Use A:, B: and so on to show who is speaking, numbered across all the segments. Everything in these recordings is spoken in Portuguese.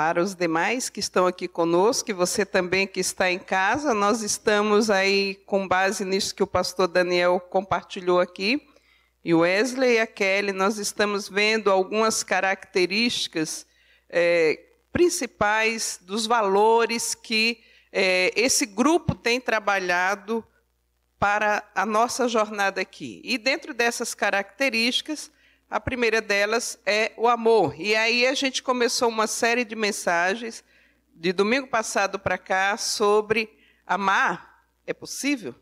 A: para os demais que estão aqui conosco, e você também que está em casa, nós estamos aí com base nisso que o pastor Daniel compartilhou aqui, e o Wesley e a Kelly, nós estamos vendo algumas características é, principais dos valores que é, esse grupo tem trabalhado para a nossa jornada aqui. E dentro dessas características, a primeira delas é o amor. E aí a gente começou uma série de mensagens de domingo passado para cá sobre amar é possível?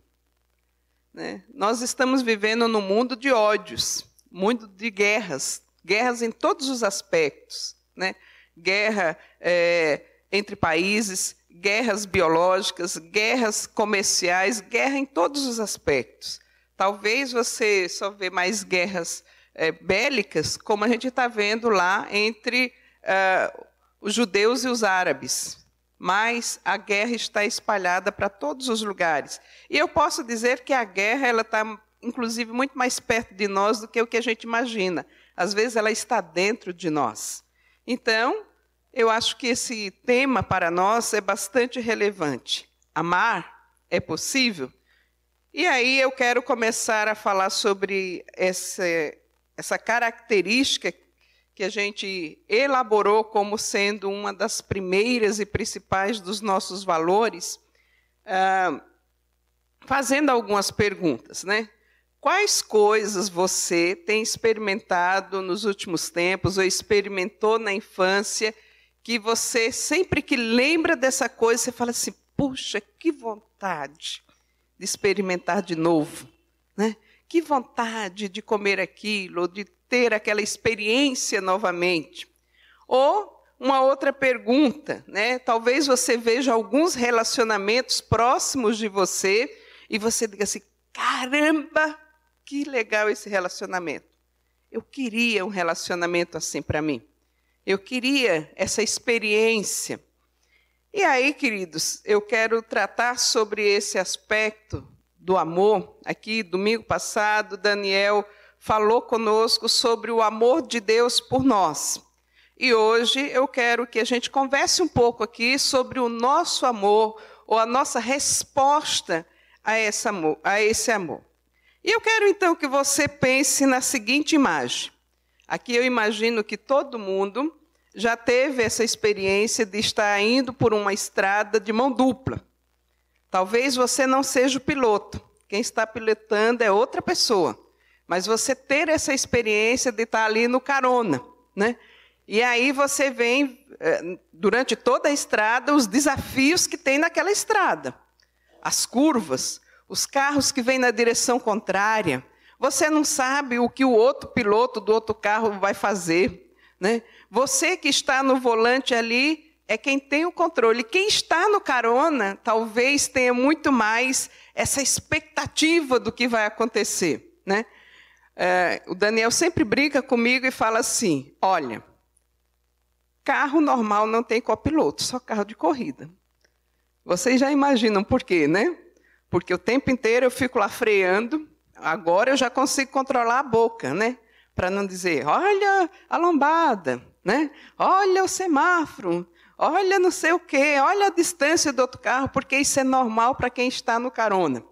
A: Né? Nós estamos vivendo num mundo de ódios, mundo de guerras, guerras em todos os aspectos, né? Guerra é, entre países, guerras biológicas, guerras comerciais, guerra em todos os aspectos. Talvez você só vê mais guerras é, bélicas, como a gente está vendo lá entre uh, os judeus e os árabes. Mas a guerra está espalhada para todos os lugares. E eu posso dizer que a guerra ela está, inclusive, muito mais perto de nós do que o que a gente imagina. Às vezes ela está dentro de nós. Então, eu acho que esse tema para nós é bastante relevante. Amar é possível? E aí eu quero começar a falar sobre esse, essa característica que a gente elaborou como sendo uma das primeiras e principais dos nossos valores, ah, fazendo algumas perguntas, né? Quais coisas você tem experimentado nos últimos tempos ou experimentou na infância que você sempre que lembra dessa coisa você fala assim: puxa, que vontade de experimentar de novo, né? Que vontade de comer aquilo, de ter aquela experiência novamente. Ou uma outra pergunta, né? Talvez você veja alguns relacionamentos próximos de você e você diga assim: caramba, que legal esse relacionamento. Eu queria um relacionamento assim para mim. Eu queria essa experiência. E aí, queridos, eu quero tratar sobre esse aspecto do amor. Aqui, domingo passado, Daniel falou conosco sobre o amor de Deus por nós. E hoje eu quero que a gente converse um pouco aqui sobre o nosso amor ou a nossa resposta a esse amor. A esse amor. E eu quero então que você pense na seguinte imagem. Aqui eu imagino que todo mundo já teve essa experiência de estar indo por uma estrada de mão dupla. Talvez você não seja o piloto, quem está pilotando é outra pessoa. Mas você ter essa experiência de estar ali no carona, né? E aí você vem, eh, durante toda a estrada, os desafios que tem naquela estrada. As curvas, os carros que vêm na direção contrária. Você não sabe o que o outro piloto do outro carro vai fazer. Né? Você que está no volante ali é quem tem o controle. Quem está no carona talvez tenha muito mais essa expectativa do que vai acontecer. Né? É, o Daniel sempre brinca comigo e fala assim: olha, carro normal não tem copiloto, só carro de corrida. Vocês já imaginam por quê, né? Porque o tempo inteiro eu fico lá freando, agora eu já consigo controlar a boca, né? Para não dizer, olha a lombada, né? Olha o semáforo, olha não sei o quê, olha a distância do outro carro, porque isso é normal para quem está no carona,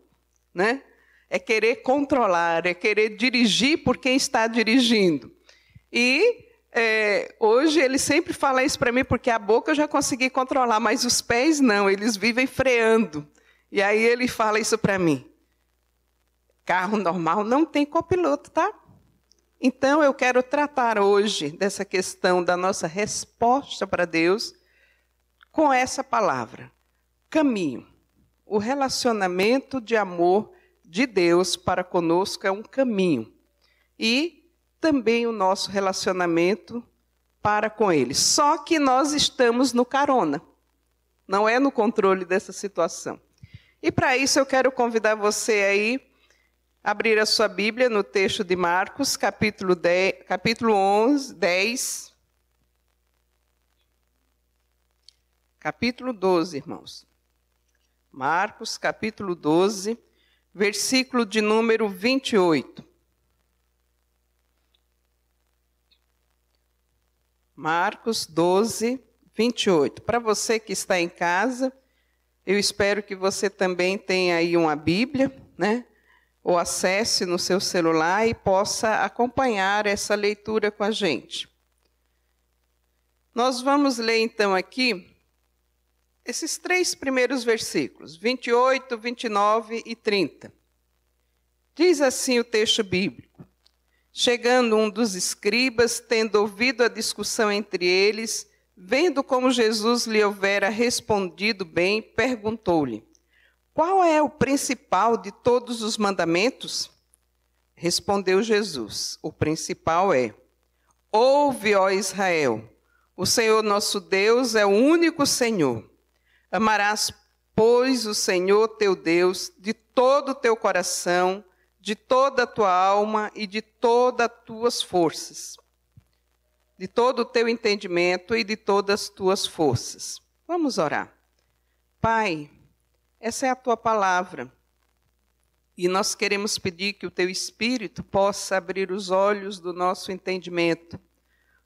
A: né? É querer controlar, é querer dirigir por quem está dirigindo. E é, hoje ele sempre fala isso para mim, porque a boca eu já consegui controlar, mas os pés não, eles vivem freando. E aí ele fala isso para mim. Carro normal não tem copiloto, tá? Então eu quero tratar hoje dessa questão da nossa resposta para Deus com essa palavra: caminho. O relacionamento de amor de Deus para conosco é um caminho. E também o nosso relacionamento para com Ele. Só que nós estamos no carona, não é no controle dessa situação. E para isso eu quero convidar você aí a abrir a sua Bíblia no texto de Marcos, capítulo, 10, capítulo 11, 10, capítulo 12, irmãos. Marcos, capítulo 12, versículo de número 28. Marcos 12, 28. Para você que está em casa, eu espero que você também tenha aí uma Bíblia, né? Ou acesse no seu celular e possa acompanhar essa leitura com a gente. Nós vamos ler então aqui esses três primeiros versículos, 28, 29 e 30. Diz assim o texto bíblico: Chegando um dos escribas, tendo ouvido a discussão entre eles, vendo como Jesus lhe houvera respondido bem, perguntou-lhe: Qual é o principal de todos os mandamentos? Respondeu Jesus: O principal é: Ouve, ó Israel, o Senhor nosso Deus é o único Senhor. Amarás, pois, o Senhor teu Deus de todo o teu coração, de toda a tua alma e de todas as tuas forças, de todo o teu entendimento e de todas as tuas forças. Vamos orar. Pai, essa é a tua palavra. E nós queremos pedir que o teu Espírito possa abrir os olhos do nosso entendimento,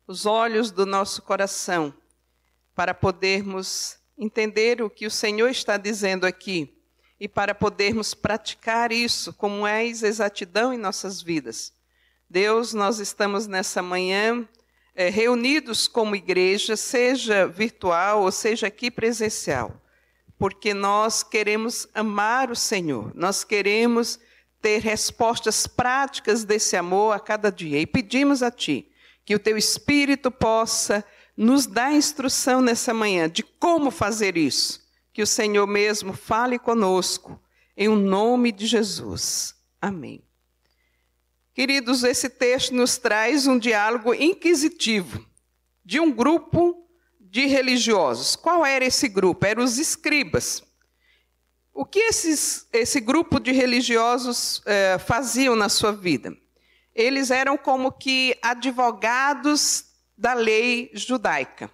A: os olhos do nosso coração, para podermos entender o que o Senhor está dizendo aqui. E para podermos praticar isso com mais exatidão em nossas vidas. Deus, nós estamos nessa manhã é, reunidos como igreja, seja virtual ou seja aqui presencial, porque nós queremos amar o Senhor, nós queremos ter respostas práticas desse amor a cada dia. E pedimos a Ti que o Teu Espírito possa nos dar instrução nessa manhã de como fazer isso que o Senhor mesmo fale conosco, em o nome de Jesus. Amém. Queridos, esse texto nos traz um diálogo inquisitivo de um grupo de religiosos. Qual era esse grupo? Eram os escribas. O que esses, esse grupo de religiosos eh, faziam na sua vida? Eles eram como que advogados da lei judaica,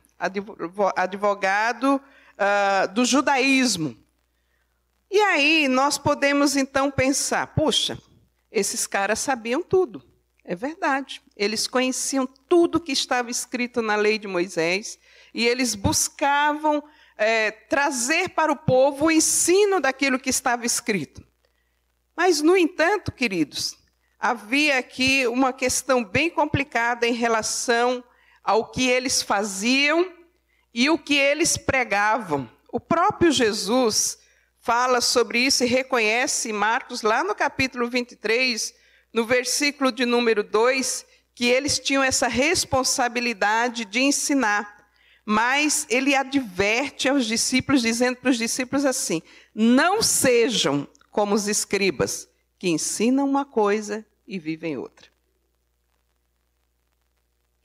A: advogado uh, do judaísmo. E aí nós podemos então pensar: puxa, esses caras sabiam tudo. É verdade. Eles conheciam tudo que estava escrito na lei de Moisés e eles buscavam é, trazer para o povo o ensino daquilo que estava escrito. Mas, no entanto, queridos, havia aqui uma questão bem complicada em relação ao que eles faziam e o que eles pregavam. O próprio Jesus fala sobre isso e reconhece Marcos, lá no capítulo 23, no versículo de número 2, que eles tinham essa responsabilidade de ensinar. Mas ele adverte aos discípulos, dizendo para os discípulos assim: não sejam como os escribas, que ensinam uma coisa e vivem outra.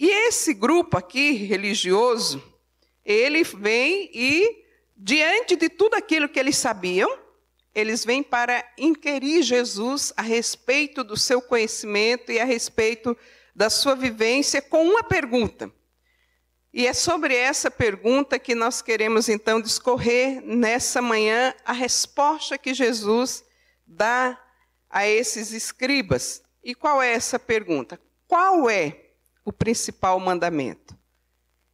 A: E esse grupo aqui religioso, ele vem e, diante de tudo aquilo que eles sabiam, eles vêm para inquirir Jesus a respeito do seu conhecimento e a respeito da sua vivência com uma pergunta. E é sobre essa pergunta que nós queremos então discorrer nessa manhã a resposta que Jesus dá a esses escribas. E qual é essa pergunta? Qual é o principal mandamento?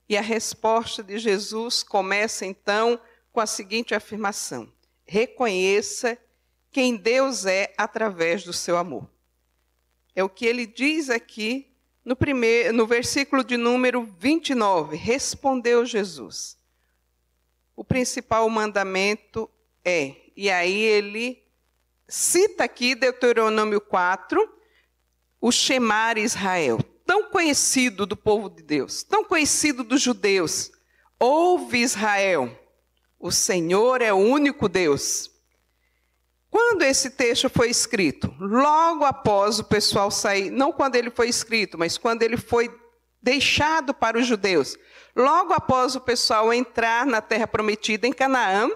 A: E a resposta de Jesus começa então com a seguinte afirmação: reconheça quem Deus é através do seu amor. É o que ele diz aqui no, primeiro, no versículo de número 29. Respondeu Jesus. O principal mandamento é, e aí ele cita aqui Deuteronômio 4, o chamar Israel tão conhecido do povo de Deus, tão conhecido dos judeus. Ouve Israel, o Senhor é o único Deus. Quando esse texto foi escrito? Logo após o pessoal sair, não quando ele foi escrito, mas quando ele foi deixado para os judeus. Logo após o pessoal entrar na terra prometida em Canaã,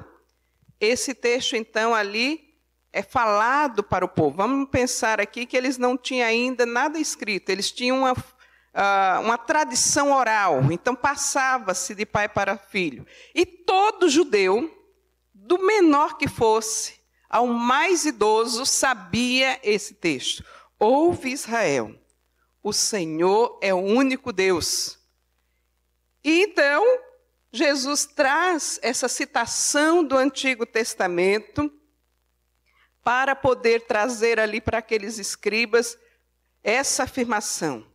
A: esse texto então ali é falado para o povo. Vamos pensar aqui que eles não tinham ainda nada escrito, eles tinham uma, uh, uma tradição oral, então passava-se de pai para filho. E todo judeu, do menor que fosse ao mais idoso, sabia esse texto. Ouve Israel, o Senhor é o único Deus. E então, Jesus traz essa citação do Antigo Testamento para poder trazer ali para aqueles escribas essa afirmação: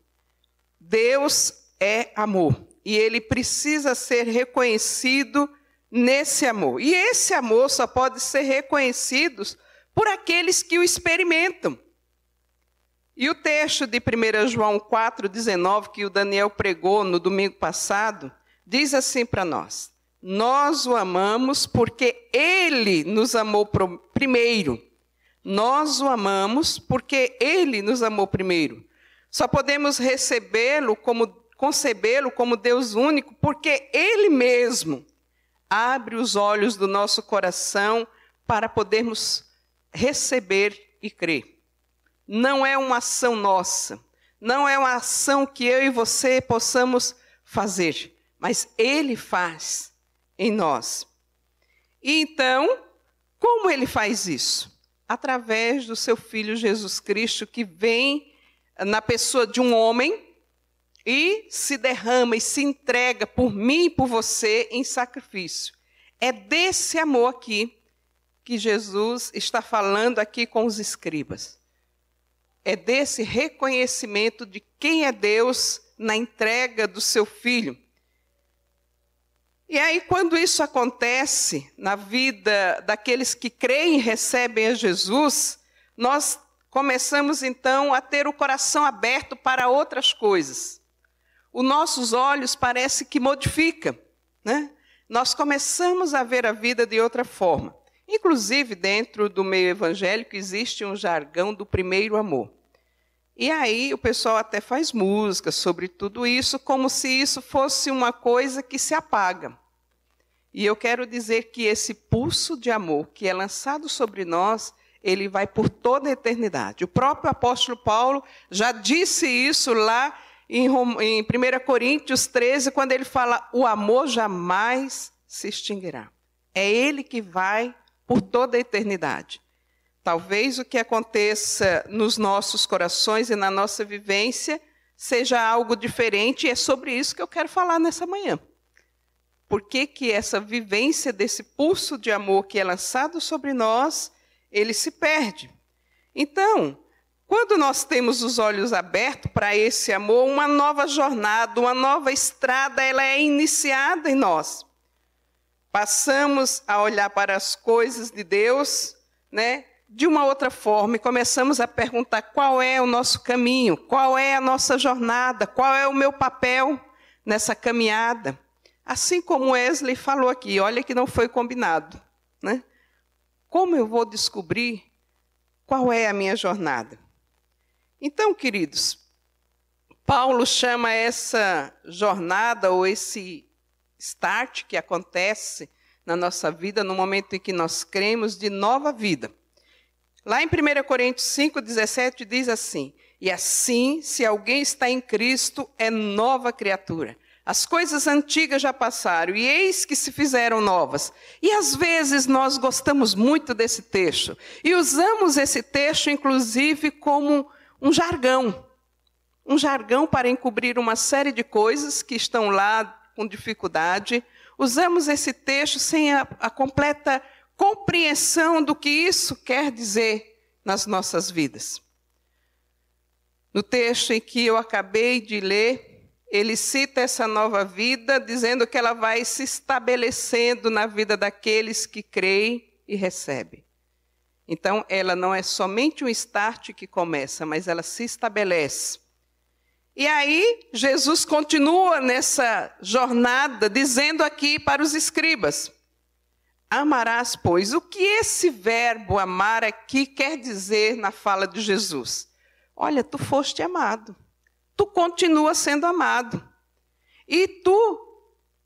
A: Deus é amor e ele precisa ser reconhecido nesse amor. E esse amor só pode ser reconhecido por aqueles que o experimentam. E o texto de 1 João 4,19, que o Daniel pregou no domingo passado, diz assim para nós: Nós o amamos porque ele nos amou primeiro. Nós o amamos porque ele nos amou primeiro. Só podemos recebê-lo como concebê-lo como Deus único porque ele mesmo abre os olhos do nosso coração para podermos receber e crer não é uma ação nossa, não é uma ação que eu e você possamos fazer, mas Ele faz em nós. E então, como Ele faz isso? Através do seu Filho Jesus Cristo, que vem na pessoa de um homem e se derrama e se entrega por mim e por você em sacrifício. É desse amor aqui que Jesus está falando aqui com os escribas é desse reconhecimento de quem é Deus na entrega do seu filho. E aí, quando isso acontece na vida daqueles que creem e recebem a Jesus, nós começamos então a ter o coração aberto para outras coisas. Os nossos olhos parece que modifica, né? Nós começamos a ver a vida de outra forma. Inclusive, dentro do meio evangélico existe um jargão do primeiro amor. E aí o pessoal até faz música sobre tudo isso, como se isso fosse uma coisa que se apaga. E eu quero dizer que esse pulso de amor que é lançado sobre nós, ele vai por toda a eternidade. O próprio apóstolo Paulo já disse isso lá em, 1 Coríntios 13, quando ele fala: o amor jamais se extinguirá. É ele que vai por toda a eternidade. Talvez o que aconteça nos nossos corações e na nossa vivência seja algo diferente, e é sobre isso que eu quero falar nessa manhã. Por que, que essa vivência desse pulso de amor que é lançado sobre nós, ele se perde? Então, quando nós temos os olhos abertos para esse amor, uma nova jornada, uma nova estrada, ela é iniciada em nós. Passamos a olhar para as coisas de Deus, né? De uma outra forma e começamos a perguntar qual é o nosso caminho, qual é a nossa jornada, qual é o meu papel nessa caminhada. Assim como Wesley falou aqui, olha que não foi combinado. Né? Como eu vou descobrir qual é a minha jornada? Então, queridos, Paulo chama essa jornada ou esse start que acontece na nossa vida no momento em que nós cremos de nova vida. Lá em 1 Coríntios 5,17 diz assim: E assim, se alguém está em Cristo, é nova criatura. As coisas antigas já passaram e eis que se fizeram novas. E às vezes nós gostamos muito desse texto e usamos esse texto, inclusive, como um jargão um jargão para encobrir uma série de coisas que estão lá com dificuldade. Usamos esse texto sem a, a completa compreensão do que isso quer dizer nas nossas vidas. No texto em que eu acabei de ler, ele cita essa nova vida, dizendo que ela vai se estabelecendo na vida daqueles que creem e recebem. Então, ela não é somente um start que começa, mas ela se estabelece. E aí, Jesus continua nessa jornada, dizendo aqui para os escribas: Amarás, pois. O que esse verbo amar aqui quer dizer na fala de Jesus? Olha, tu foste amado. Tu continua sendo amado. E tu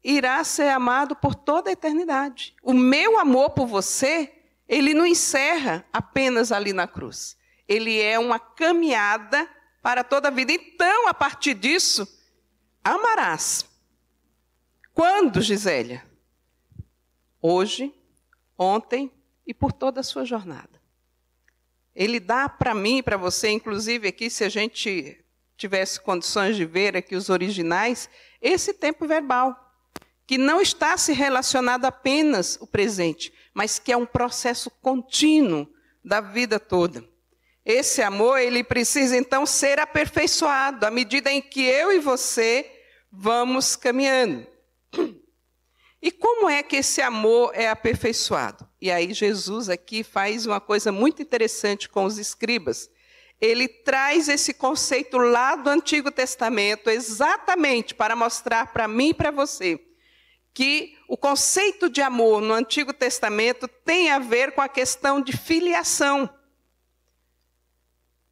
A: irás ser amado por toda a eternidade. O meu amor por você, ele não encerra apenas ali na cruz. Ele é uma caminhada para toda a vida. Então, a partir disso, amarás. Quando, Gisélia? Hoje, ontem e por toda a sua jornada. Ele dá para mim e para você, inclusive aqui, se a gente tivesse condições de ver aqui os originais, esse tempo verbal, que não está se relacionado apenas o presente, mas que é um processo contínuo da vida toda. Esse amor, ele precisa então ser aperfeiçoado à medida em que eu e você vamos caminhando. E como é que esse amor é aperfeiçoado? E aí Jesus aqui faz uma coisa muito interessante com os escribas. Ele traz esse conceito lá do Antigo Testamento exatamente para mostrar para mim e para você que o conceito de amor no Antigo Testamento tem a ver com a questão de filiação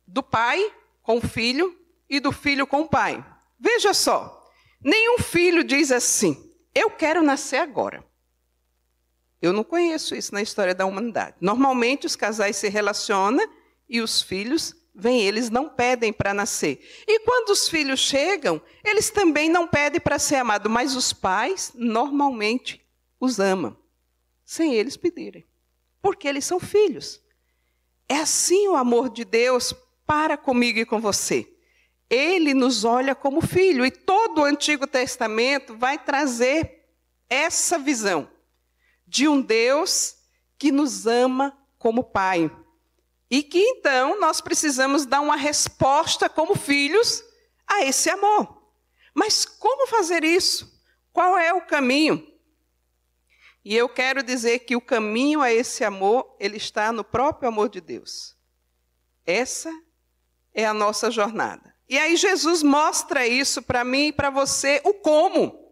A: do pai com o filho e do filho com o pai. Veja só, nenhum filho diz assim: Eu quero nascer agora. Eu não conheço isso na história da humanidade. Normalmente os casais se relacionam e os filhos vêm, eles não pedem para nascer. E quando os filhos chegam, eles também não pedem para ser amados, mas os pais normalmente os amam, sem eles pedirem, porque eles são filhos. É assim o amor de Deus para comigo e com você. Ele nos olha como filho, e todo o Antigo Testamento vai trazer essa visão de um Deus que nos ama como pai. E que então nós precisamos dar uma resposta como filhos a esse amor. Mas como fazer isso? Qual é o caminho? E eu quero dizer que o caminho a esse amor, ele está no próprio amor de Deus. Essa é a nossa jornada. E aí Jesus mostra isso para mim e para você, o como.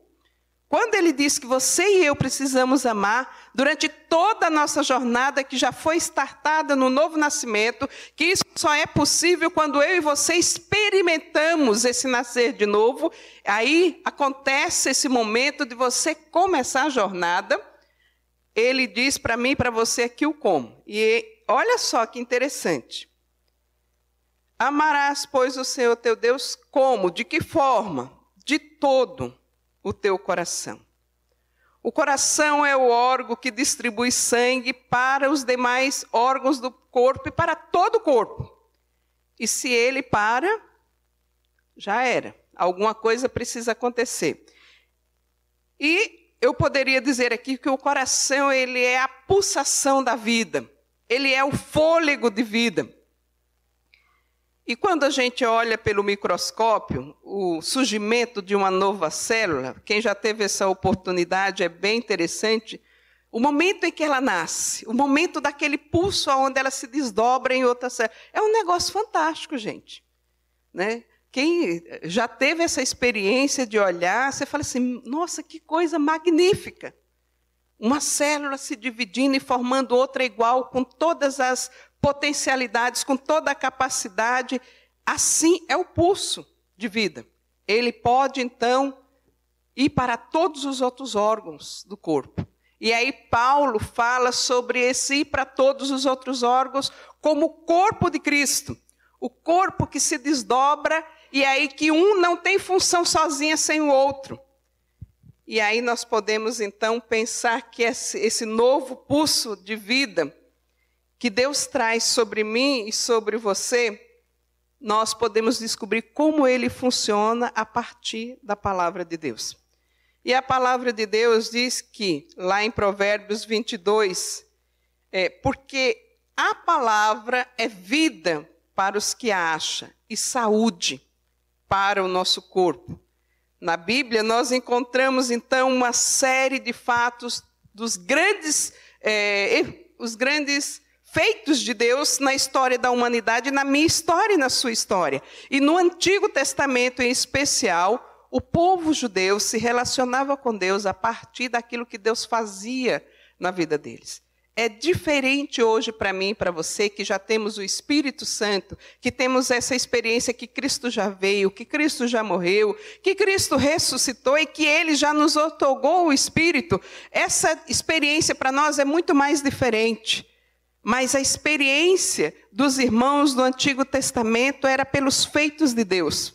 A: Quando ele diz que você e eu precisamos amar, durante toda a nossa jornada que já foi startada no novo nascimento, que isso só é possível quando eu e você experimentamos esse nascer de novo, aí acontece esse momento de você começar a jornada. Ele diz para mim e para você aqui o como. E olha só que interessante. Amarás, pois, o Senhor teu Deus como? De que forma? De todo o teu coração. O coração é o órgão que distribui sangue para os demais órgãos do corpo e para todo o corpo. E se ele para, já era. Alguma coisa precisa acontecer. E eu poderia dizer aqui que o coração ele é a pulsação da vida. Ele é o fôlego de vida. E quando a gente olha pelo microscópio o surgimento de uma nova célula, quem já teve essa oportunidade é bem interessante. O momento em que ela nasce, o momento daquele pulso onde ela se desdobra em outra célula, é um negócio fantástico, gente. Né? Quem já teve essa experiência de olhar, você fala assim: nossa, que coisa magnífica. Uma célula se dividindo e formando outra igual, com todas as potencialidades, com toda a capacidade. Assim é o pulso de vida. Ele pode, então, ir para todos os outros órgãos do corpo. E aí, Paulo fala sobre esse ir para todos os outros órgãos como o corpo de Cristo. O corpo que se desdobra e aí que um não tem função sozinha sem o outro. E aí nós podemos então pensar que esse, esse novo pulso de vida que Deus traz sobre mim e sobre você, nós podemos descobrir como ele funciona a partir da palavra de Deus. E a palavra de Deus diz que, lá em Provérbios 22, é, porque a palavra é vida para os que a acham e saúde para o nosso corpo. Na Bíblia, nós encontramos então uma série de fatos dos grandes, é, os grandes feitos de Deus na história da humanidade, na minha história e na sua história. E no Antigo Testamento em especial, o povo judeu se relacionava com Deus a partir daquilo que Deus fazia na vida deles. É diferente hoje para mim e para você, que já temos o Espírito Santo, que temos essa experiência que Cristo já veio, que Cristo já morreu, que Cristo ressuscitou e que Ele já nos otorgou o Espírito. Essa experiência para nós é muito mais diferente. Mas a experiência dos irmãos do Antigo Testamento era pelos feitos de Deus.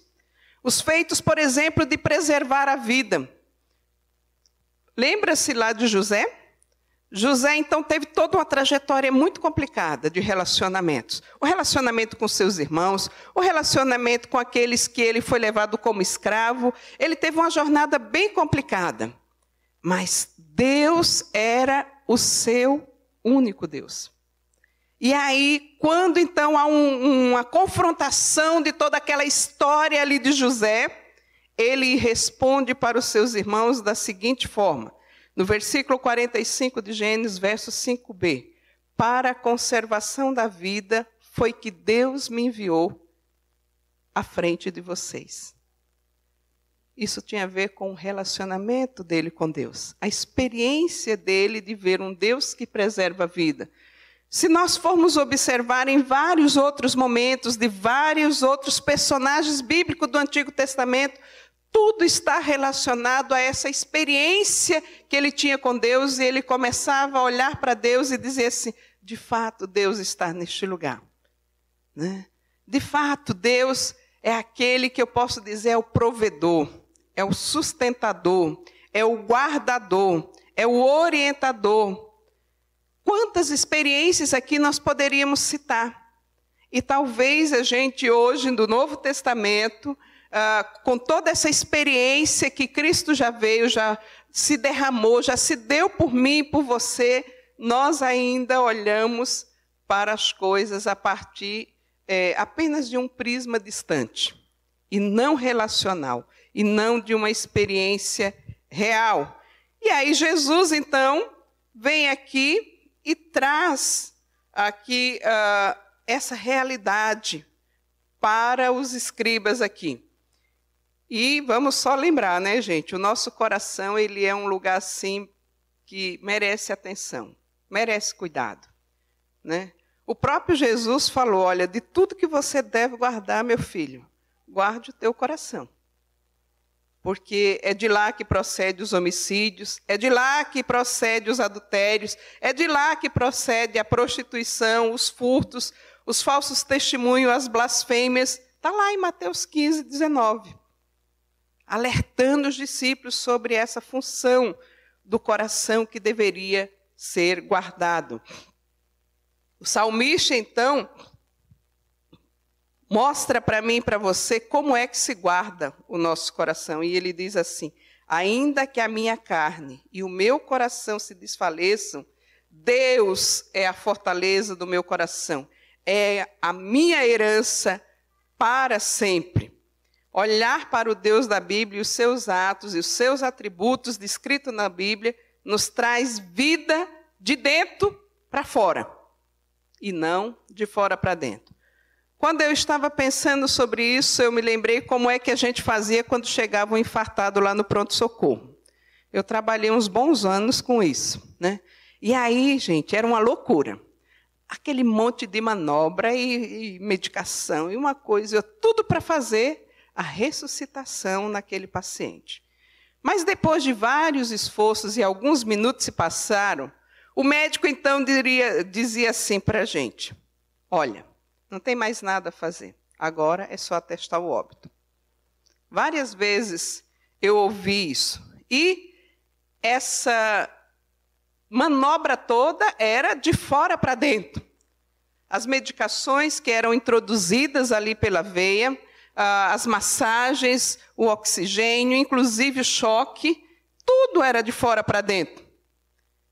A: Os feitos, por exemplo, de preservar a vida. Lembra-se lá de José? José, então, teve toda uma trajetória muito complicada de relacionamentos. O relacionamento com seus irmãos, o relacionamento com aqueles que ele foi levado como escravo. Ele teve uma jornada bem complicada. Mas Deus era o seu único Deus. E aí, quando então há um, uma confrontação de toda aquela história ali de José, ele responde para os seus irmãos da seguinte forma: no versículo 45 de Gênesis, verso 5b: Para a conservação da vida foi que Deus me enviou à frente de vocês. Isso tinha a ver com o relacionamento dele com Deus, a experiência dele de ver um Deus que preserva a vida. Se nós formos observar em vários outros momentos de vários outros personagens bíblicos do Antigo Testamento, tudo está relacionado a essa experiência que ele tinha com Deus e ele começava a olhar para Deus e dizer assim: de fato, Deus está neste lugar. Né? De fato, Deus é aquele que eu posso dizer é o provedor, é o sustentador, é o guardador, é o orientador. Quantas experiências aqui nós poderíamos citar? E talvez a gente hoje, do Novo Testamento, uh, com toda essa experiência que Cristo já veio, já se derramou, já se deu por mim e por você, nós ainda olhamos para as coisas a partir é, apenas de um prisma distante, e não relacional, e não de uma experiência real. E aí Jesus, então, vem aqui e traz aqui uh, essa realidade para os escribas aqui. E vamos só lembrar, né, gente? O nosso coração ele é um lugar assim que merece atenção, merece cuidado, né? O próprio Jesus falou: olha, de tudo que você deve guardar, meu filho, guarde o teu coração. Porque é de lá que procede os homicídios, é de lá que procede os adultérios, é de lá que procede a prostituição, os furtos, os falsos testemunhos, as blasfêmias. Está lá em Mateus 15, 19. Alertando os discípulos sobre essa função do coração que deveria ser guardado. O salmista, então, mostra para mim e para você como é que se guarda o nosso coração. E ele diz assim: Ainda que a minha carne e o meu coração se desfaleçam, Deus é a fortaleza do meu coração, é a minha herança para sempre. Olhar para o Deus da Bíblia, os seus atos e os seus atributos descritos na Bíblia, nos traz vida de dentro para fora e não de fora para dentro. Quando eu estava pensando sobre isso, eu me lembrei como é que a gente fazia quando chegava um infartado lá no pronto-socorro. Eu trabalhei uns bons anos com isso. Né? E aí, gente, era uma loucura. Aquele monte de manobra e, e medicação e uma coisa, tudo para fazer a ressuscitação naquele paciente. Mas depois de vários esforços e alguns minutos se passaram, o médico então diria, dizia assim para a gente: Olha, não tem mais nada a fazer, agora é só atestar o óbito. Várias vezes eu ouvi isso. E essa manobra toda era de fora para dentro. As medicações que eram introduzidas ali pela veia, as massagens, o oxigênio, inclusive o choque, tudo era de fora para dentro.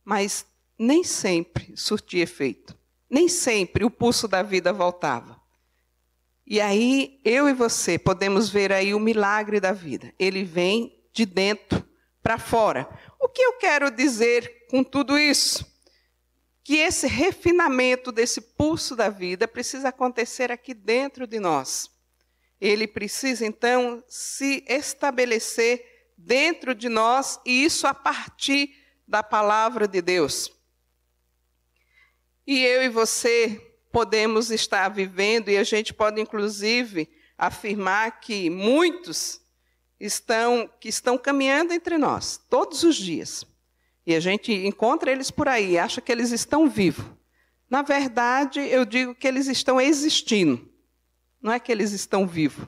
A: Mas nem sempre surtia efeito. Nem sempre o pulso da vida voltava. E aí, eu e você podemos ver aí o milagre da vida. Ele vem de dentro para fora. O que eu quero dizer com tudo isso? Que esse refinamento desse pulso da vida precisa acontecer aqui dentro de nós. Ele precisa, então, se estabelecer dentro de nós, e isso a partir da palavra de Deus. E eu e você podemos estar vivendo, e a gente pode inclusive afirmar que muitos estão que estão caminhando entre nós todos os dias. E a gente encontra eles por aí, acha que eles estão vivos. Na verdade, eu digo que eles estão existindo. Não é que eles estão vivos.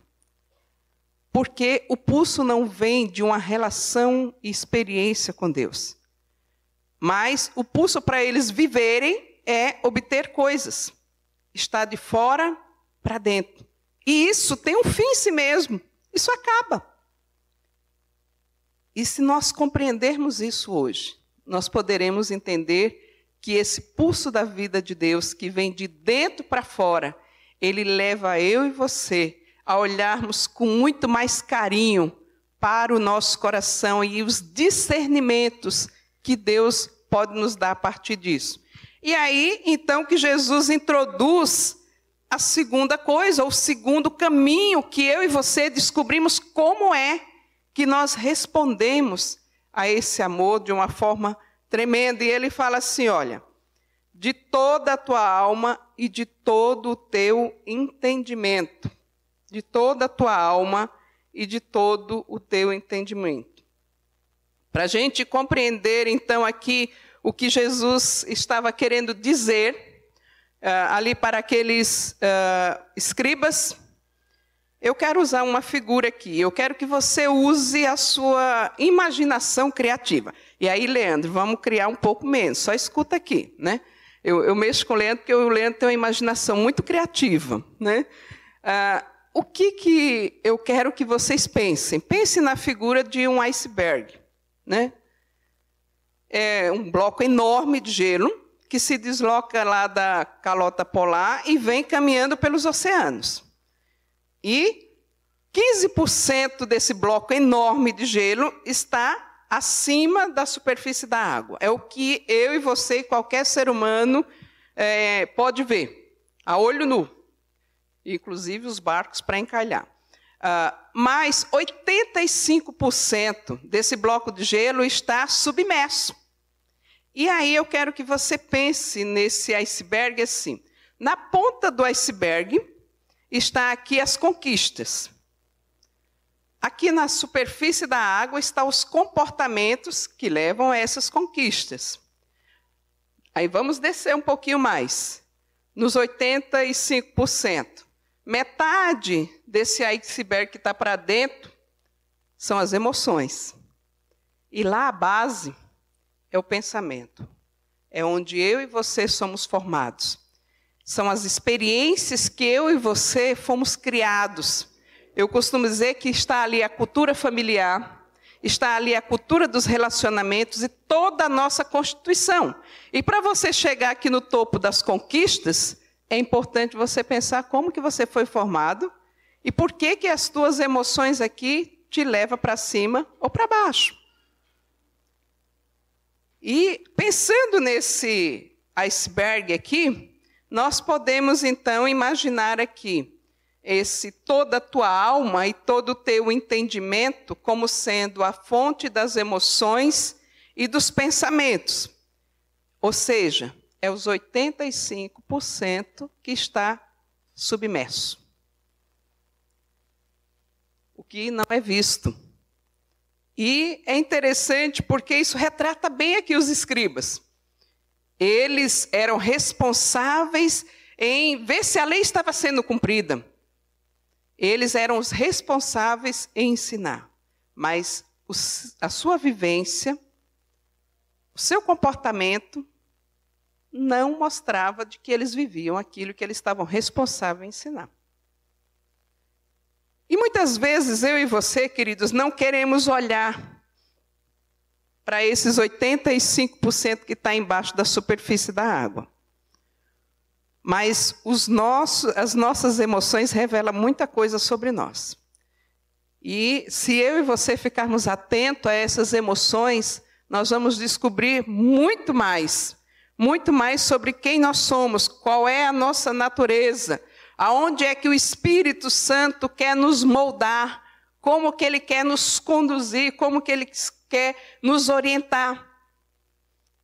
A: Porque o pulso não vem de uma relação e experiência com Deus. Mas o pulso para eles viverem é obter coisas. Está de fora para dentro. E isso tem um fim em si mesmo. Isso acaba. E se nós compreendermos isso hoje, nós poderemos entender que esse pulso da vida de Deus, que vem de dentro para fora, ele leva eu e você a olharmos com muito mais carinho para o nosso coração e os discernimentos que Deus pode nos dar a partir disso. E aí, então, que Jesus introduz a segunda coisa, o segundo caminho que eu e você descobrimos como é que nós respondemos a esse amor de uma forma tremenda. E ele fala assim: olha, de toda a tua alma e de todo o teu entendimento. De toda a tua alma e de todo o teu entendimento. Para a gente compreender, então, aqui o que Jesus estava querendo dizer, uh, ali para aqueles uh, escribas, eu quero usar uma figura aqui. Eu quero que você use a sua imaginação criativa. E aí, Leandro, vamos criar um pouco menos. Só escuta aqui, né? Eu, eu mexo com o Leandro porque o Leandro tem uma imaginação muito criativa, né? Ah, o que, que eu quero que vocês pensem? Pense na figura de um iceberg, né? É um bloco enorme de gelo que se desloca lá da calota polar e vem caminhando pelos oceanos. E 15% desse bloco enorme de gelo está acima da superfície da água. É o que eu e você e qualquer ser humano é, pode ver, a olho nu. Inclusive os barcos para encalhar. Uh, mas 85% desse bloco de gelo está submerso. E aí eu quero que você pense nesse iceberg assim. Na ponta do iceberg está aqui as conquistas. Aqui na superfície da água estão os comportamentos que levam a essas conquistas. Aí vamos descer um pouquinho mais. Nos 85%. Metade desse iceberg que está para dentro são as emoções. E lá a base é o pensamento. É onde eu e você somos formados. São as experiências que eu e você fomos criados. Eu costumo dizer que está ali a cultura familiar, está ali a cultura dos relacionamentos e toda a nossa constituição. E para você chegar aqui no topo das conquistas, é importante você pensar como que você foi formado e por que que as tuas emoções aqui te levam para cima ou para baixo. E pensando nesse iceberg aqui, nós podemos então imaginar aqui esse toda a tua alma e todo o teu entendimento como sendo a fonte das emoções e dos pensamentos. Ou seja, é os 85% que está submerso. O que não é visto. E é interessante porque isso retrata bem aqui os escribas. Eles eram responsáveis em ver se a lei estava sendo cumprida. Eles eram os responsáveis em ensinar. Mas a sua vivência, o seu comportamento, não mostrava de que eles viviam aquilo que eles estavam responsáveis em ensinar. E muitas vezes eu e você, queridos, não queremos olhar para esses 85% que está embaixo da superfície da água. Mas nossos, as nossas emoções revelam muita coisa sobre nós. E se eu e você ficarmos atentos a essas emoções, nós vamos descobrir muito mais, muito mais sobre quem nós somos, qual é a nossa natureza, aonde é que o Espírito Santo quer nos moldar, como que ele quer nos conduzir, como que ele quer nos orientar.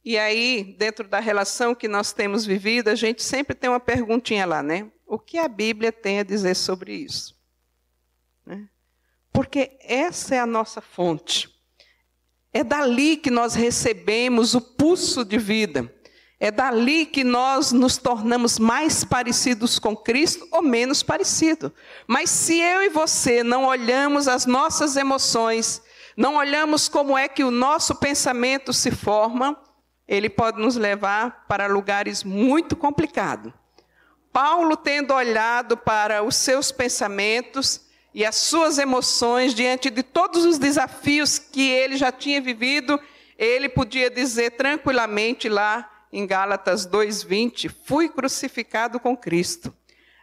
A: E aí, dentro da relação que nós temos vivido, a gente sempre tem uma perguntinha lá, né? O que a Bíblia tem a dizer sobre isso? Né? Porque essa é a nossa fonte. É dali que nós recebemos o pulso de vida. É dali que nós nos tornamos mais parecidos com Cristo ou menos parecidos. Mas se eu e você não olhamos as nossas emoções, não olhamos como é que o nosso pensamento se forma, ele pode nos levar para lugares muito complicados. Paulo, tendo olhado para os seus pensamentos, e as suas emoções diante de todos os desafios que ele já tinha vivido, ele podia dizer tranquilamente lá em Gálatas 2:20, fui crucificado com Cristo.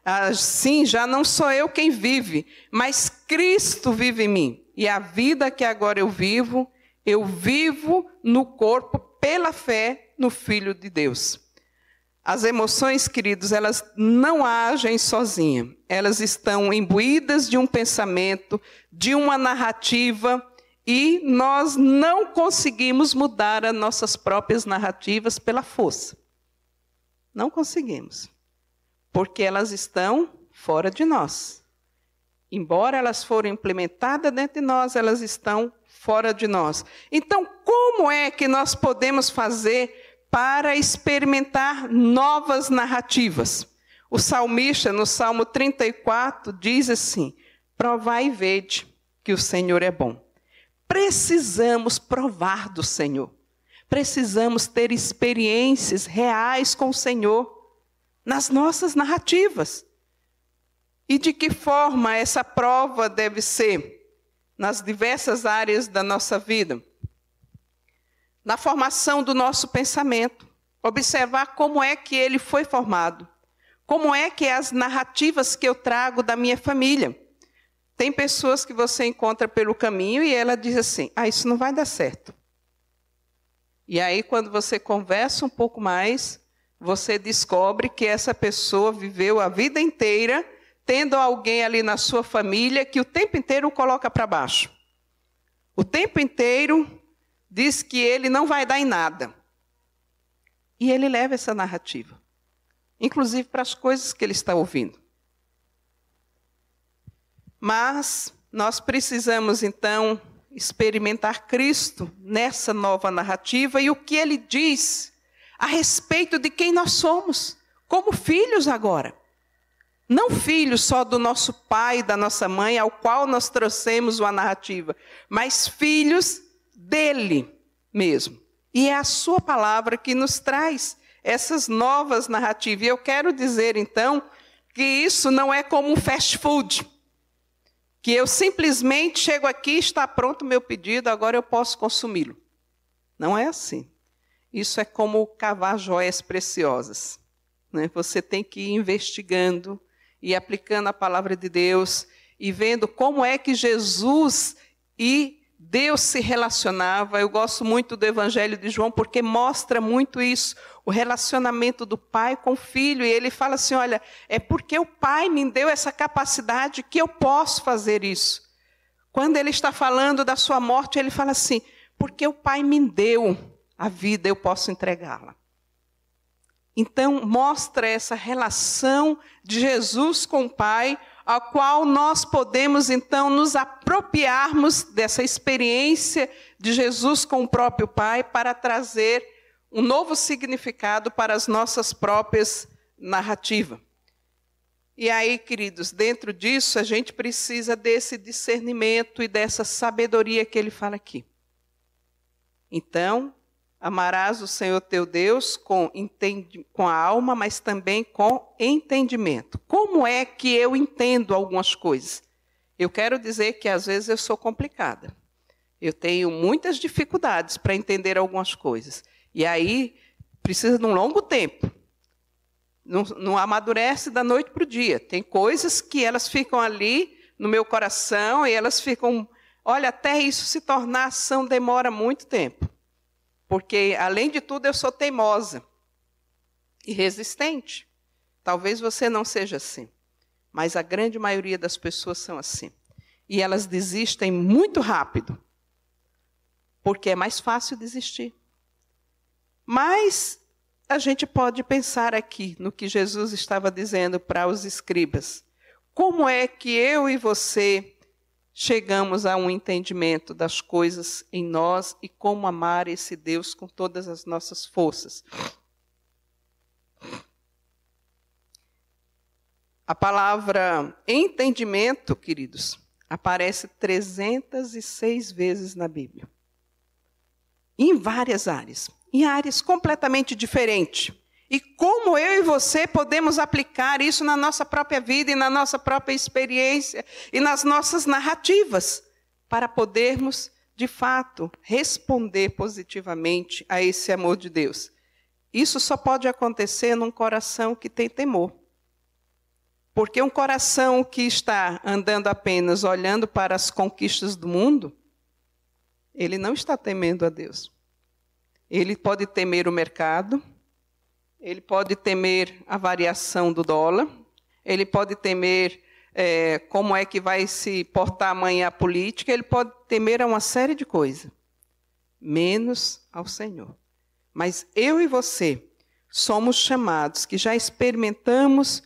A: Assim, já não sou eu quem vive, mas Cristo vive em mim. E a vida que agora eu vivo, eu vivo no corpo pela fé no Filho de Deus. As emoções, queridos, elas não agem sozinhas. Elas estão imbuídas de um pensamento, de uma narrativa, e nós não conseguimos mudar as nossas próprias narrativas pela força. Não conseguimos. Porque elas estão fora de nós. Embora elas foram implementadas dentro de nós, elas estão fora de nós. Então, como é que nós podemos fazer para experimentar novas narrativas. O salmista, no Salmo 34, diz assim: Provai e vede que o Senhor é bom. Precisamos provar do Senhor. Precisamos ter experiências reais com o Senhor nas nossas narrativas. E de que forma essa prova deve ser? Nas diversas áreas da nossa vida na formação do nosso pensamento, observar como é que ele foi formado, como é que é as narrativas que eu trago da minha família. Tem pessoas que você encontra pelo caminho e ela diz assim: "Ah, isso não vai dar certo". E aí quando você conversa um pouco mais, você descobre que essa pessoa viveu a vida inteira tendo alguém ali na sua família que o tempo inteiro o coloca para baixo. O tempo inteiro diz que ele não vai dar em nada. E ele leva essa narrativa, inclusive para as coisas que ele está ouvindo. Mas nós precisamos então experimentar Cristo nessa nova narrativa e o que ele diz a respeito de quem nós somos, como filhos agora. Não filhos só do nosso pai e da nossa mãe, ao qual nós trouxemos uma narrativa, mas filhos dele mesmo. E é a sua palavra que nos traz essas novas narrativas. E eu quero dizer, então, que isso não é como um fast food. Que eu simplesmente chego aqui, está pronto o meu pedido, agora eu posso consumi-lo. Não é assim. Isso é como cavar joias preciosas. Né? Você tem que ir investigando e aplicando a palavra de Deus e vendo como é que Jesus e Deus se relacionava. Eu gosto muito do Evangelho de João porque mostra muito isso, o relacionamento do pai com o filho. E ele fala assim: olha, é porque o pai me deu essa capacidade que eu posso fazer isso. Quando ele está falando da sua morte, ele fala assim: porque o pai me deu a vida, eu posso entregá-la. Então, mostra essa relação de Jesus com o pai a qual nós podemos então nos apropriarmos dessa experiência de Jesus com o próprio Pai para trazer um novo significado para as nossas próprias narrativas. E aí, queridos, dentro disso a gente precisa desse discernimento e dessa sabedoria que ele fala aqui. Então, Amarás o Senhor teu Deus com, com a alma, mas também com entendimento. Como é que eu entendo algumas coisas? Eu quero dizer que às vezes eu sou complicada. Eu tenho muitas dificuldades para entender algumas coisas. E aí precisa de um longo tempo. Não, não amadurece da noite para o dia. Tem coisas que elas ficam ali no meu coração e elas ficam. Olha, até isso se tornar ação demora muito tempo. Porque, além de tudo, eu sou teimosa e resistente. Talvez você não seja assim, mas a grande maioria das pessoas são assim. E elas desistem muito rápido, porque é mais fácil desistir. Mas a gente pode pensar aqui no que Jesus estava dizendo para os escribas. Como é que eu e você chegamos a um entendimento das coisas em nós e como amar esse Deus com todas as nossas forças. A palavra entendimento, queridos, aparece 306 vezes na Bíblia. Em várias áreas, em áreas completamente diferentes. E como eu e você podemos aplicar isso na nossa própria vida e na nossa própria experiência e nas nossas narrativas, para podermos, de fato, responder positivamente a esse amor de Deus. Isso só pode acontecer num coração que tem temor. Porque um coração que está andando apenas olhando para as conquistas do mundo, ele não está temendo a Deus. Ele pode temer o mercado, ele pode temer a variação do dólar, ele pode temer é, como é que vai se portar amanhã a política, ele pode temer a uma série de coisas, menos ao Senhor. Mas eu e você somos chamados, que já experimentamos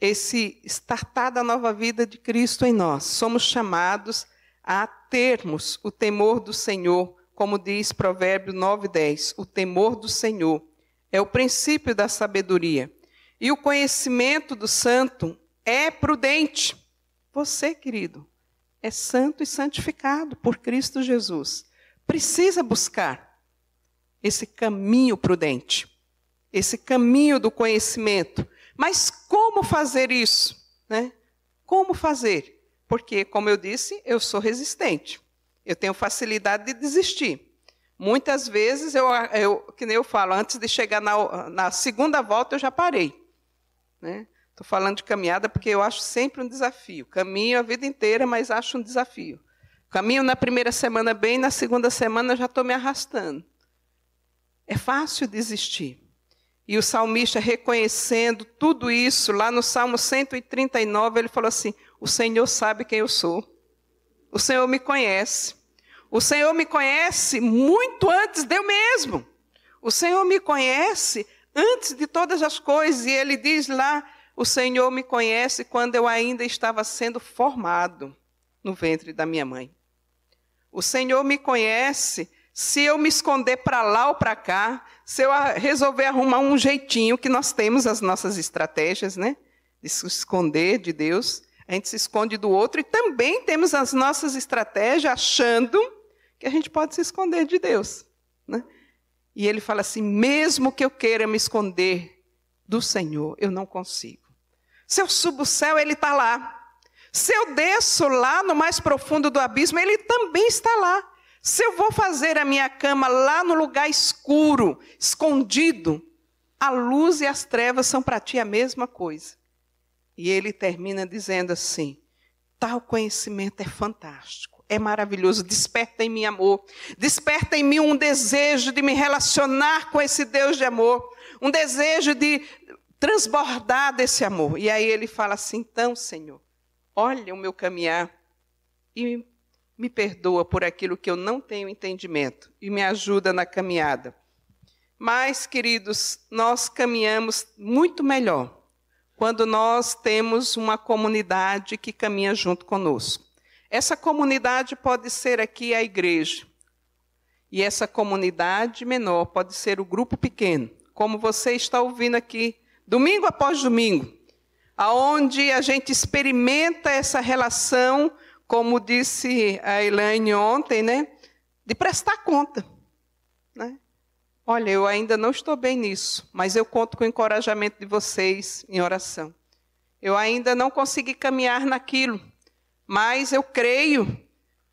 A: esse startar da nova vida de Cristo em nós, somos chamados a termos o temor do Senhor, como diz Provérbio 9:10, o temor do Senhor é o princípio da sabedoria. E o conhecimento do santo é prudente. Você, querido, é santo e santificado por Cristo Jesus. Precisa buscar esse caminho prudente, esse caminho do conhecimento. Mas como fazer isso? Né? Como fazer? Porque, como eu disse, eu sou resistente. Eu tenho facilidade de desistir. Muitas vezes, eu, eu, que nem eu falo, antes de chegar na, na segunda volta, eu já parei. Estou né? falando de caminhada porque eu acho sempre um desafio. Caminho a vida inteira, mas acho um desafio. Caminho na primeira semana bem, na segunda semana já estou me arrastando. É fácil desistir. E o salmista, reconhecendo tudo isso, lá no Salmo 139, ele falou assim: O Senhor sabe quem eu sou. O Senhor me conhece. O Senhor me conhece muito antes de eu mesmo. O Senhor me conhece antes de todas as coisas. E ele diz lá: O Senhor me conhece quando eu ainda estava sendo formado no ventre da minha mãe. O Senhor me conhece se eu me esconder para lá ou para cá, se eu resolver arrumar um jeitinho, que nós temos as nossas estratégias, né? De se esconder de Deus, a gente se esconde do outro e também temos as nossas estratégias achando que a gente pode se esconder de Deus. Né? E ele fala assim: mesmo que eu queira me esconder do Senhor, eu não consigo. Se eu subo o céu, Ele está lá. Se eu desço lá no mais profundo do abismo, Ele também está lá. Se eu vou fazer a minha cama lá no lugar escuro, escondido, a luz e as trevas são para ti a mesma coisa. E ele termina dizendo assim: tal conhecimento é fantástico é maravilhoso. Desperta em mim amor. Desperta em mim um desejo de me relacionar com esse Deus de amor. Um desejo de transbordar desse amor. E aí ele fala assim: então, Senhor, olha o meu caminhar e me perdoa por aquilo que eu não tenho entendimento e me ajuda na caminhada. Mas, queridos, nós caminhamos muito melhor quando nós temos uma comunidade que caminha junto conosco. Essa comunidade pode ser aqui a igreja. E essa comunidade menor pode ser o grupo pequeno, como você está ouvindo aqui, domingo após domingo, aonde a gente experimenta essa relação, como disse a Elaine ontem, né, de prestar conta? Olha, eu ainda não estou bem nisso, mas eu conto com o encorajamento de vocês em oração. Eu ainda não consegui caminhar naquilo, mas eu creio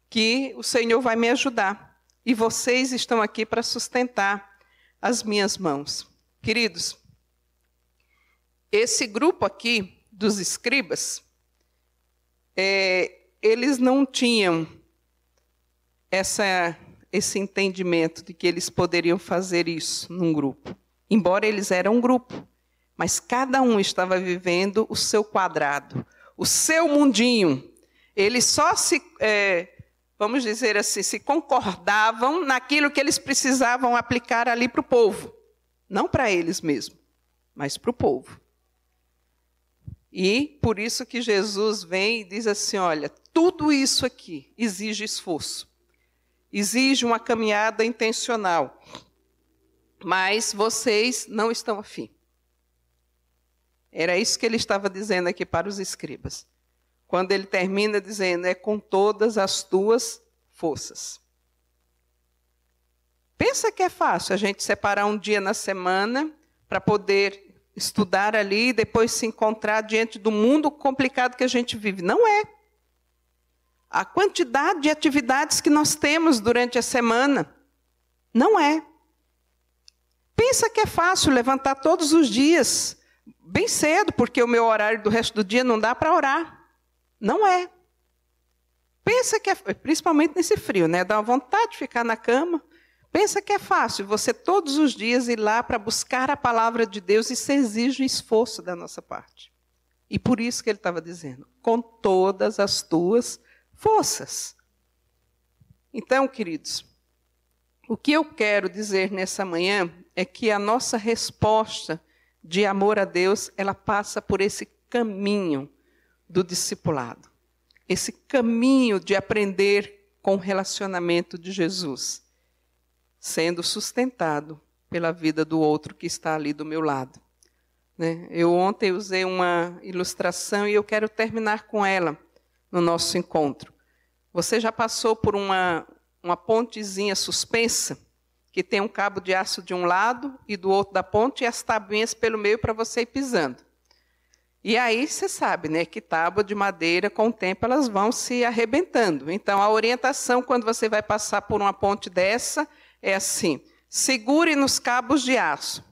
A: que o Senhor vai me ajudar. E vocês estão aqui para sustentar as minhas mãos. Queridos, esse grupo aqui dos escribas, é, eles não tinham essa, esse entendimento de que eles poderiam fazer isso num grupo. Embora eles eram um grupo, mas cada um estava vivendo o seu quadrado, o seu mundinho, eles só se, é, vamos dizer assim, se concordavam naquilo que eles precisavam aplicar ali para o povo. Não para eles mesmos, mas para o povo. E por isso que Jesus vem e diz assim: olha, tudo isso aqui exige esforço, exige uma caminhada intencional, mas vocês não estão afim. Era isso que ele estava dizendo aqui para os escribas quando ele termina dizendo: é com todas as tuas forças. Pensa que é fácil a gente separar um dia na semana para poder estudar ali e depois se encontrar diante do mundo complicado que a gente vive. Não é. A quantidade de atividades que nós temos durante a semana. Não é. Pensa que é fácil levantar todos os dias, bem cedo, porque o meu horário do resto do dia não dá para orar. Não é. Pensa que é, principalmente nesse frio, né? Dá vontade de ficar na cama. Pensa que é fácil você todos os dias ir lá para buscar a palavra de Deus, isso exige um esforço da nossa parte. E por isso que ele estava dizendo, com todas as tuas forças. Então, queridos, o que eu quero dizer nessa manhã é que a nossa resposta de amor a Deus, ela passa por esse caminho do discipulado. Esse caminho de aprender com o relacionamento de Jesus sendo sustentado pela vida do outro que está ali do meu lado. Né? Eu ontem usei uma ilustração e eu quero terminar com ela no nosso encontro. Você já passou por uma, uma pontezinha suspensa, que tem um cabo de aço de um lado e do outro da ponte e as tabuinhas pelo meio para você ir pisando. E aí você sabe, né, que tábua de madeira, com o tempo, elas vão se arrebentando. Então, a orientação, quando você vai passar por uma ponte dessa, é assim: segure nos cabos de aço.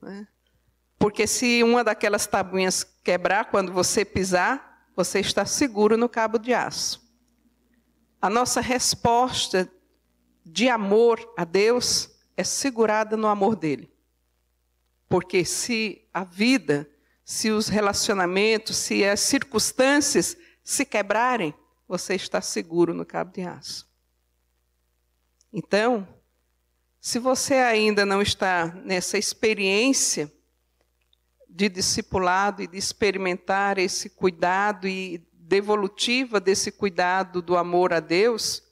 A: Né? Porque se uma daquelas tabuinhas quebrar, quando você pisar, você está seguro no cabo de aço. A nossa resposta de amor a Deus é segurada no amor dele. Porque se a vida, se os relacionamentos, se as circunstâncias se quebrarem, você está seguro no cabo de aço. Então, se você ainda não está nessa experiência de discipulado e de experimentar esse cuidado e devolutiva desse cuidado do amor a Deus,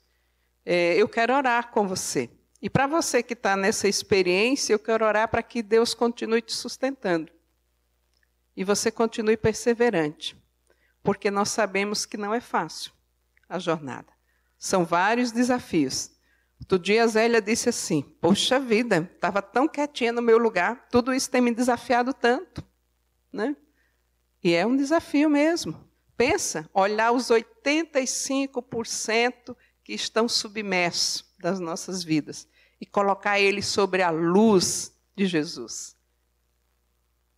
A: é, eu quero orar com você. E para você que está nessa experiência, eu quero orar para que Deus continue te sustentando. E você continue perseverante. Porque nós sabemos que não é fácil a jornada. São vários desafios. Outro dia a Zélia disse assim: Poxa vida, estava tão quietinha no meu lugar, tudo isso tem me desafiado tanto. Né? E é um desafio mesmo. Pensa, olhar os 85% que estão submersos das nossas vidas e colocar eles sobre a luz de Jesus.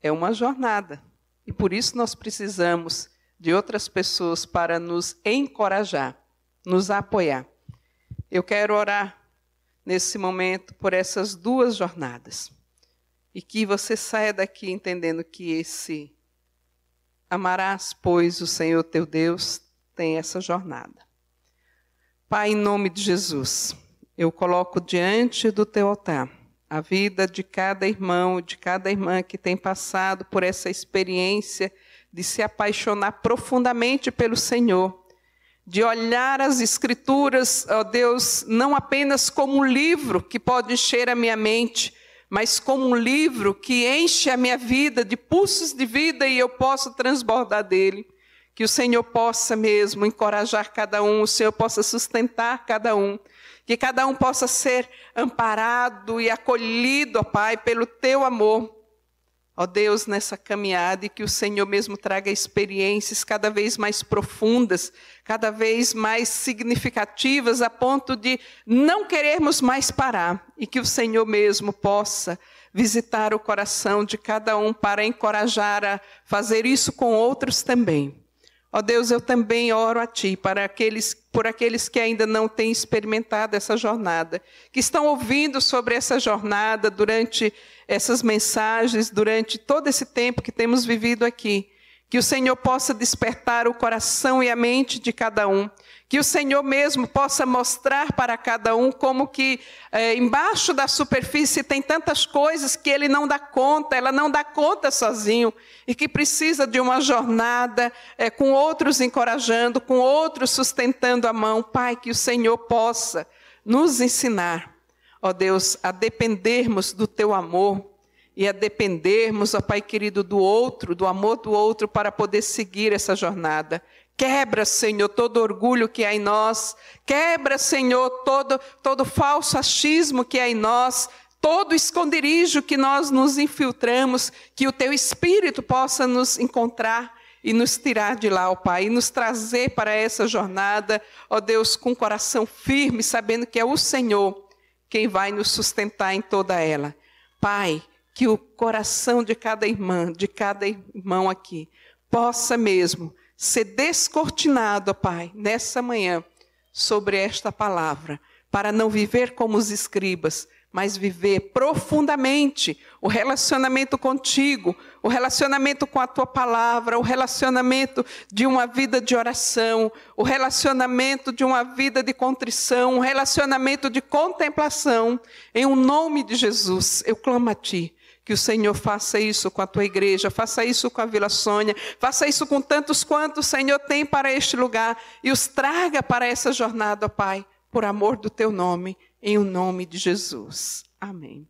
A: É uma jornada. E por isso nós precisamos de outras pessoas para nos encorajar, nos apoiar. Eu quero orar nesse momento por essas duas jornadas. E que você saia daqui entendendo que esse amarás, pois, o Senhor teu Deus tem essa jornada. Pai, em nome de Jesus, eu coloco diante do teu altar a vida de cada irmão, de cada irmã que tem passado por essa experiência de se apaixonar profundamente pelo Senhor de olhar as Escrituras, ó Deus, não apenas como um livro que pode encher a minha mente, mas como um livro que enche a minha vida de pulsos de vida e eu posso transbordar dele. Que o Senhor possa mesmo encorajar cada um, o Senhor possa sustentar cada um, que cada um possa ser amparado e acolhido, ó Pai, pelo teu amor Ó Deus, nessa caminhada e que o Senhor mesmo traga experiências cada vez mais profundas, cada vez mais significativas, a ponto de não querermos mais parar e que o Senhor mesmo possa visitar o coração de cada um para encorajar a fazer isso com outros também. Ó Deus, eu também oro a Ti para aqueles, por aqueles que ainda não têm experimentado essa jornada, que estão ouvindo sobre essa jornada durante essas mensagens, durante todo esse tempo que temos vivido aqui. Que o Senhor possa despertar o coração e a mente de cada um. Que o Senhor mesmo possa mostrar para cada um como que é, embaixo da superfície tem tantas coisas que ele não dá conta, ela não dá conta sozinho. E que precisa de uma jornada é, com outros encorajando, com outros sustentando a mão. Pai, que o Senhor possa nos ensinar, ó Deus, a dependermos do teu amor e a dependermos, ó Pai querido, do outro, do amor do outro, para poder seguir essa jornada. Quebra, Senhor, todo orgulho que há em nós. Quebra, Senhor, todo, todo falso achismo que há em nós. todo esconderijo que nós nos infiltramos, que o teu espírito possa nos encontrar e nos tirar de lá, ó Pai, e nos trazer para essa jornada, ó Deus, com coração firme, sabendo que é o Senhor quem vai nos sustentar em toda ela. Pai, que o coração de cada irmã, de cada irmão aqui, possa mesmo ser descortinado, Pai, nessa manhã, sobre esta palavra, para não viver como os escribas, mas viver profundamente o relacionamento contigo, o relacionamento com a tua palavra, o relacionamento de uma vida de oração, o relacionamento de uma vida de contrição, o relacionamento de contemplação. Em o um nome de Jesus, eu clamo a ti. Que o Senhor faça isso com a tua igreja, faça isso com a Vila Sônia, faça isso com tantos quantos o Senhor tem para este lugar e os traga para essa jornada, ó Pai, por amor do teu nome em o nome de Jesus. Amém.